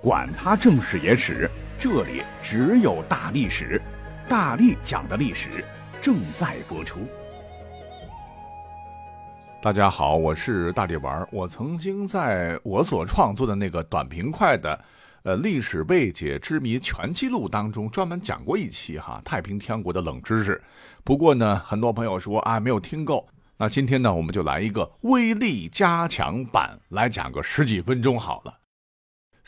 管他正史野史，这里只有大历史，大力讲的历史正在播出。大家好，我是大力丸。我曾经在我所创作的那个短平快的，呃，历史未解之谜全记录当中，专门讲过一期哈太平天国的冷知识。不过呢，很多朋友说啊没有听够。那今天呢，我们就来一个威力加强版，来讲个十几分钟好了。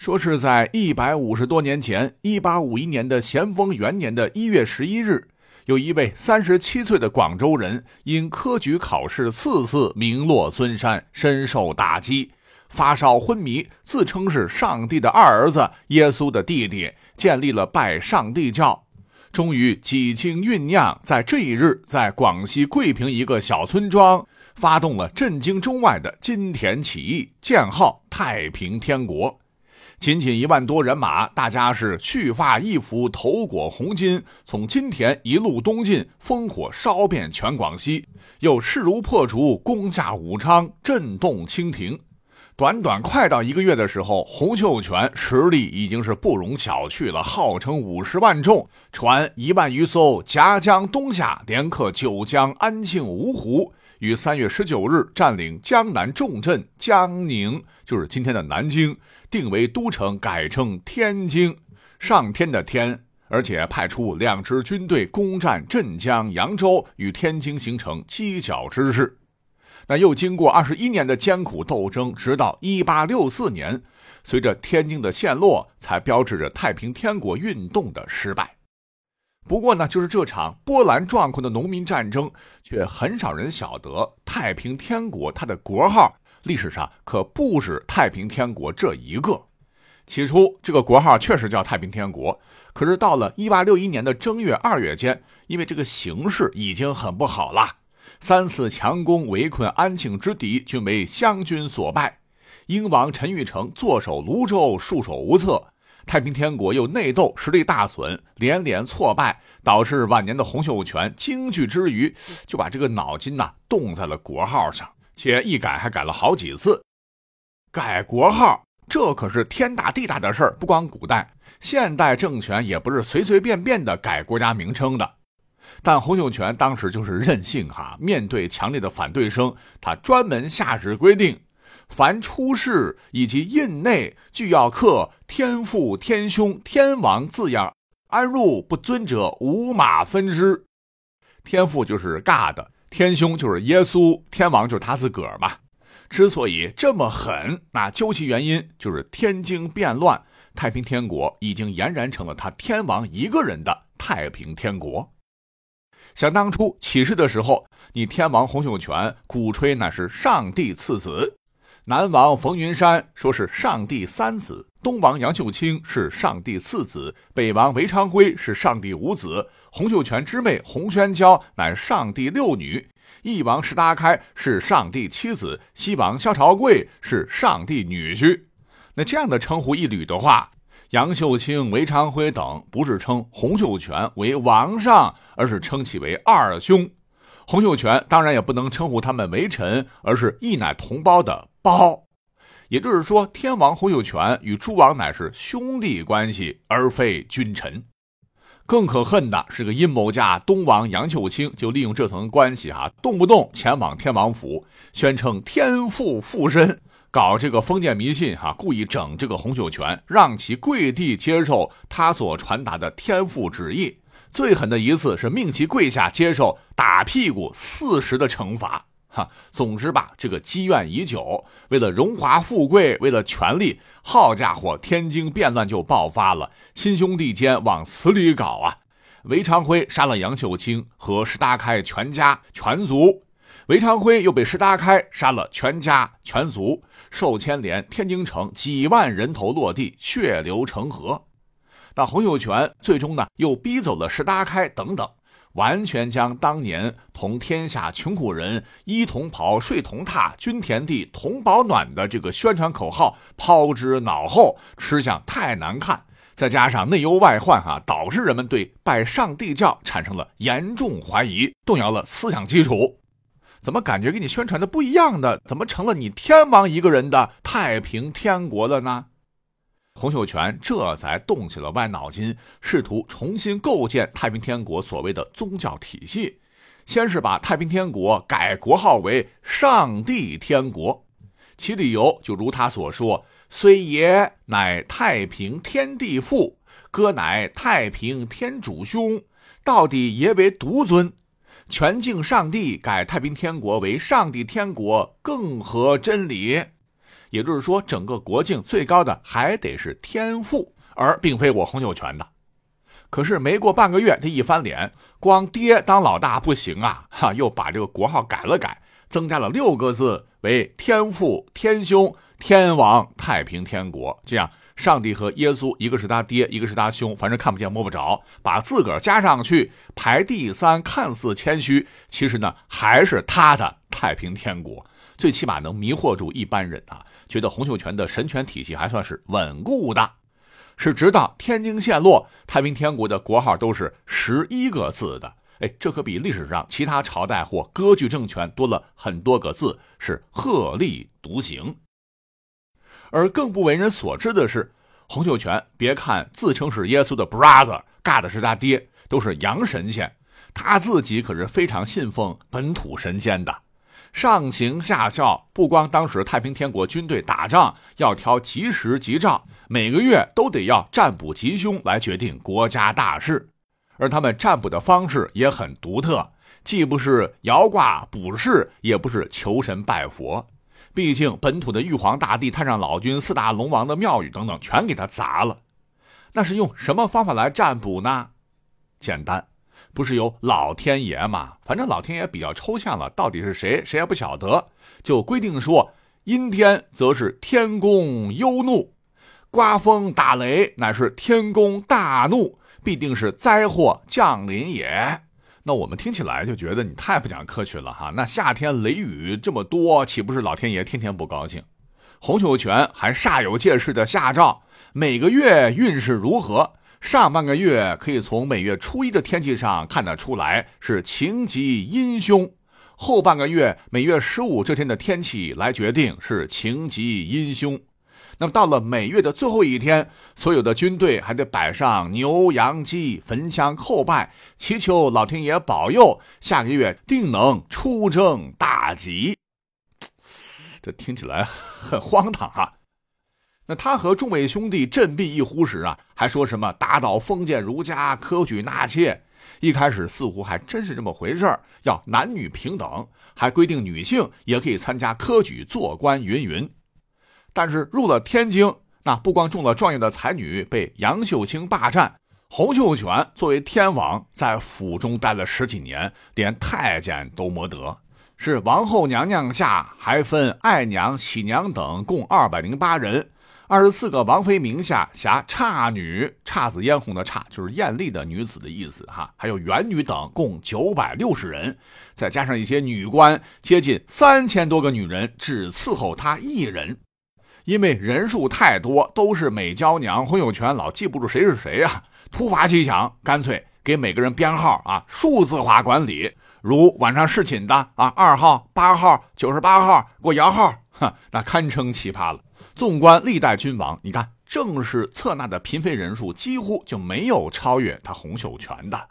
说是在一百五十多年前，一八五一年的咸丰元年的一月十一日，有一位三十七岁的广州人，因科举考试四次名落孙山，深受打击，发烧昏迷，自称是上帝的二儿子，耶稣的弟弟，建立了拜上帝教。终于几经酝酿，在这一日，在广西桂平一个小村庄，发动了震惊中外的金田起义，建号太平天国。仅仅一万多人马，大家是蓄发易服，头裹红巾，从金田一路东进，烽火烧遍全广西，又势如破竹，攻下武昌，震动清廷。短短快到一个月的时候，洪秀全实力已经是不容小觑了，号称五十万众，船一万余艘，夹江东下，连克九江、安庆、芜湖。于三月十九日占领江南重镇江宁，就是今天的南京，定为都城，改称天津，上天的天，而且派出两支军队攻占镇江、扬州，与天津形成犄角之势。那又经过二十一年的艰苦斗争，直到一八六四年，随着天津的陷落，才标志着太平天国运动的失败。不过呢，就是这场波澜壮阔的农民战争，却很少人晓得太平天国它的国号历史上可不止太平天国这一个。起初，这个国号确实叫太平天国，可是到了1861年的正月、二月间，因为这个形势已经很不好了，三次强攻围困安庆之敌均为湘军所败，英王陈玉成坐守泸州，束手无策。太平天国又内斗，实力大损，连连挫败，导致晚年的洪秀全惊惧之余，就把这个脑筋呐动在了国号上，且一改还改了好几次。改国号，这可是天大地大的事儿，不光古代，现代政权也不是随随便便的改国家名称的。但洪秀全当时就是任性哈，面对强烈的反对声，他专门下旨规定。凡出世以及印内俱要刻“天父、天兄、天王”字样，安入不尊者五马分尸。天父就是 God，天兄就是耶稣，天王就是他自个儿嘛。之所以这么狠，那究其原因就是天津变乱，太平天国已经俨然成了他天王一个人的太平天国。想当初起事的时候，你天王洪秀全鼓吹那是上帝赐子。南王冯云山说是上帝三子，东王杨秀清是上帝四子，北王韦昌辉是上帝五子，洪秀全之妹洪宣娇乃上帝六女，翼王石达开是上帝七子，西王萧朝贵是上帝女婿。那这样的称呼一捋的话，杨秀清、韦昌辉等不是称洪秀全为王上，而是称其为二兄。洪秀全当然也不能称呼他们为臣，而是一乃同胞的包。也就是说，天王洪秀全与诸王乃是兄弟关系，而非君臣。更可恨的是个阴谋家东王杨秀清，就利用这层关系哈，动不动前往天王府，宣称天父附身，搞这个封建迷信哈，故意整这个洪秀全，让其跪地接受他所传达的天父旨意。最狠的一次是命其跪下接受打屁股四十的惩罚，哈，总之吧，这个积怨已久，为了荣华富贵，为了权力，好家伙，天津变乱就爆发了，亲兄弟间往死里搞啊！韦昌辉杀了杨秀清和石达开全家全族，韦昌辉又被石达开杀了全家全族，受牵连，天津城几万人头落地，血流成河。那洪秀全最终呢，又逼走了石达开等等，完全将当年同天下穷苦人衣同袍、睡同榻、均田地、同保暖的这个宣传口号抛之脑后，吃相太难看。再加上内忧外患，哈，导致人们对拜上帝教产生了严重怀疑，动摇了思想基础。怎么感觉跟你宣传的不一样的？怎么成了你天王一个人的太平天国了呢？洪秀全这才动起了歪脑筋，试图重新构建太平天国所谓的宗教体系。先是把太平天国改国号为上帝天国，其理由就如他所说：“虽爷乃太平天地父，哥乃太平天主兄，到底爷为独尊。全敬上帝，改太平天国为上帝天国，更合真理。”也就是说，整个国境最高的还得是天父，而并非我洪秀全的。可是没过半个月，他一翻脸，光爹当老大不行啊！哈，又把这个国号改了改，增加了六个字，为天父、天兄、天王、太平天国。这样，上帝和耶稣，一个是他爹，一个是他兄，反正看不见摸不着，把自个儿加上去排第三，看似谦虚，其实呢还是他的太平天国。最起码能迷惑住一般人啊，觉得洪秀全的神权体系还算是稳固的。是直到天津陷落，太平天国的国号都是十一个字的。哎，这可比历史上其他朝代或割据政权多了很多个字，是鹤立独行。而更不为人所知的是，洪秀全别看自称是耶稣的 brother，尬的是他爹，都是洋神仙，他自己可是非常信奉本土神仙的。上行下效，不光当时太平天国军队打仗要挑吉时吉兆，每个月都得要占卜吉凶来决定国家大事，而他们占卜的方式也很独特，既不是摇卦卜筮，也不是求神拜佛。毕竟本土的玉皇大帝、太上老君、四大龙王的庙宇等等，全给他砸了。那是用什么方法来占卜呢？简单。不是有老天爷吗？反正老天爷比较抽象了，到底是谁，谁也不晓得。就规定说，阴天则是天公忧怒，刮风打雷乃是天公大怒，必定是灾祸降临也。那我们听起来就觉得你太不讲科学了哈。那夏天雷雨这么多，岂不是老天爷天天不高兴？洪秀全还煞有介事的下诏，每个月运势如何？上半个月可以从每月初一的天气上看得出来是晴吉阴凶，后半个月每月十五这天的天气来决定是晴吉阴凶。那么到了每月的最后一天，所有的军队还得摆上牛羊鸡，焚香叩拜，祈求老天爷保佑，下个月定能出征大吉。这听起来很荒唐啊！那他和众位兄弟振臂一呼时啊，还说什么打倒封建儒家，科举纳妾。一开始似乎还真是这么回事儿，要男女平等，还规定女性也可以参加科举做官，云云。但是入了天津，那不光中了状元的才女被杨秀清霸占，洪秀全作为天王在府中待了十几年，连太监都没得，是王后娘娘下还分爱娘、喜娘等，共二百零八人。二十四个王妃名下辖姹女，姹紫嫣红的姹就是艳丽的女子的意思哈，还有元女等，共九百六十人，再加上一些女官，接近三千多个女人，只伺候她一人。因为人数太多，都是美娇娘，洪秀全老记不住谁是谁啊。突发奇想，干脆给每个人编号啊，数字化管理，如晚上侍寝的啊，二号、八号、九十八号，给我摇号，哈，那堪称奇葩了。纵观历代君王，你看，正式册纳的嫔妃人数几乎就没有超越他洪秀全的。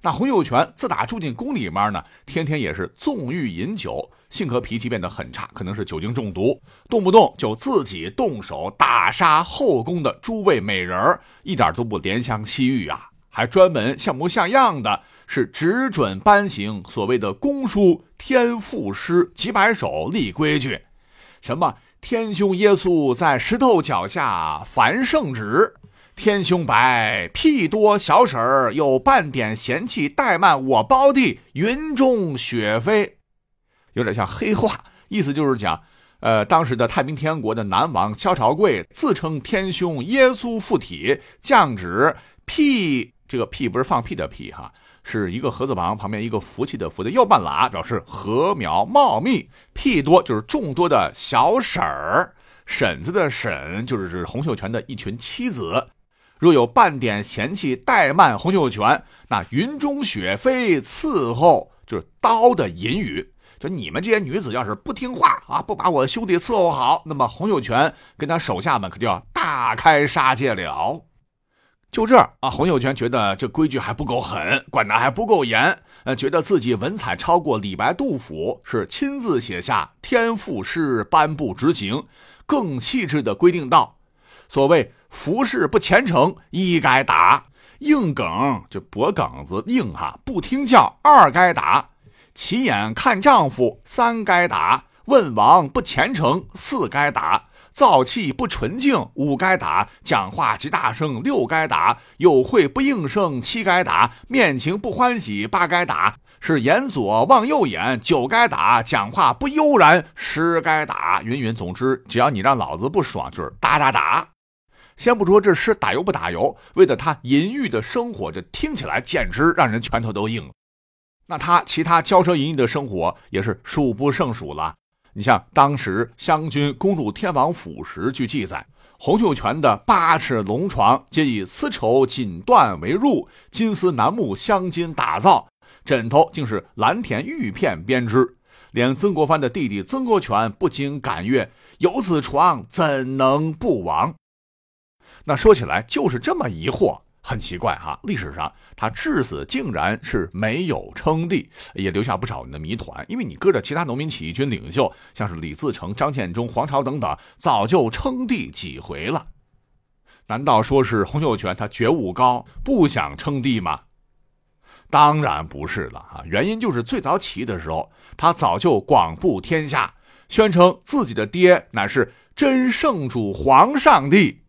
那洪秀全自打住进宫里面呢，天天也是纵欲饮酒，性格脾气变得很差，可能是酒精中毒，动不动就自己动手打杀后宫的诸位美人一点都不怜香惜玉啊，还专门像模像样的，是只准颁行所谓的宫书天赋诗几百首立规矩，什么。天兄耶稣在石头脚下凡圣旨，天兄白屁多小婶儿有半点嫌弃怠慢我胞弟云中雪飞，有点像黑话，意思就是讲，呃，当时的太平天国的南王萧朝贵自称天兄耶稣附体降旨屁，这个屁不是放屁的屁哈。是一个禾字旁，旁边一个福气的福的右半拉，表示禾苗茂密。屁多就是众多的小婶儿，婶子的婶就是指洪秀全的一群妻子。若有半点嫌弃怠慢洪秀全，那云中雪飞伺候就是刀的隐语。就你们这些女子要是不听话啊，不把我兄弟伺候好，那么洪秀全跟他手下们可就要大开杀戒了。就这啊，洪秀全觉得这规矩还不够狠，管得还不够严，呃，觉得自己文采超过李白、杜甫，是亲自写下天赋诗颁布执行，更细致的规定道：所谓服侍不虔诚，一该打；硬梗就脖梗子硬哈，不听教，二该打；起眼看丈夫，三该打；问王不虔诚，四该打。燥气不纯净，五该打；讲话极大声，六该打；有会不应声，七该打；面情不欢喜，八该打；是眼左望右眼，九该打；讲话不悠然，十该打。云云，总之，只要你让老子不爽，就是打打打。先不说这诗打油不打油，为了他淫欲的生活，这听起来简直让人拳头都硬。那他其他骄奢淫逸的生活也是数不胜数了。你像当时湘军攻入天王府时，据记载，洪秀全的八尺龙床皆以丝绸锦缎为褥，金丝楠木镶金打造，枕头竟是蓝田玉片编织。连曾国藩的弟弟曾国荃不禁感曰：“有此床，怎能不亡？”那说起来就是这么疑惑。很奇怪哈，历史上他至死竟然是没有称帝，也留下不少人的谜团。因为你搁着其他农民起义军领袖，像是李自成、张献忠、黄巢等等，早就称帝几回了。难道说是洪秀全他觉悟高，不想称帝吗？当然不是了啊！原因就是最早起义的时候，他早就广布天下，宣称自己的爹乃是真圣主皇上帝。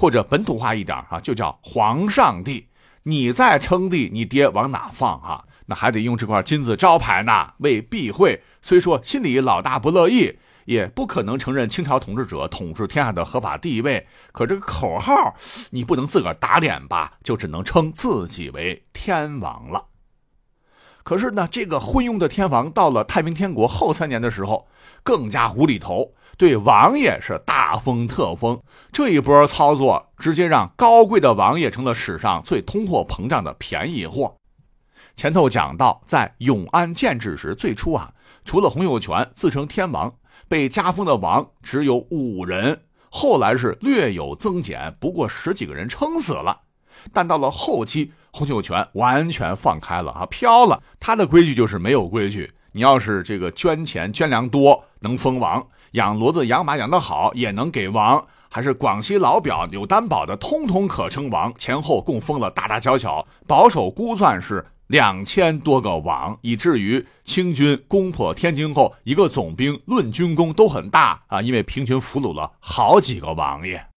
或者本土化一点啊，就叫皇上帝。你再称帝，你爹往哪放啊？那还得用这块金字招牌呢。为避讳，虽说心里老大不乐意，也不可能承认清朝统治者统治天下的合法地位。可这个口号，你不能自个儿打脸吧？就只能称自己为天王了。可是呢，这个昏庸的天王到了太平天国后三年的时候，更加无厘头。对王爷是大封特封，这一波操作直接让高贵的王爷成了史上最通货膨胀的便宜货。前头讲到，在永安建制时，最初啊，除了洪秀全自称天王，被加封的王只有五人，后来是略有增减，不过十几个人撑死了。但到了后期，洪秀全完全放开了啊，飘了。他的规矩就是没有规矩，你要是这个捐钱捐粮多，能封王。养骡子养马养得好也能给王，还是广西老表有担保的，通通可称王。前后共封了大大小小，保守估算是两千多个王，以至于清军攻破天津后，一个总兵论军功都很大啊，因为平均俘虏了好几个王爷。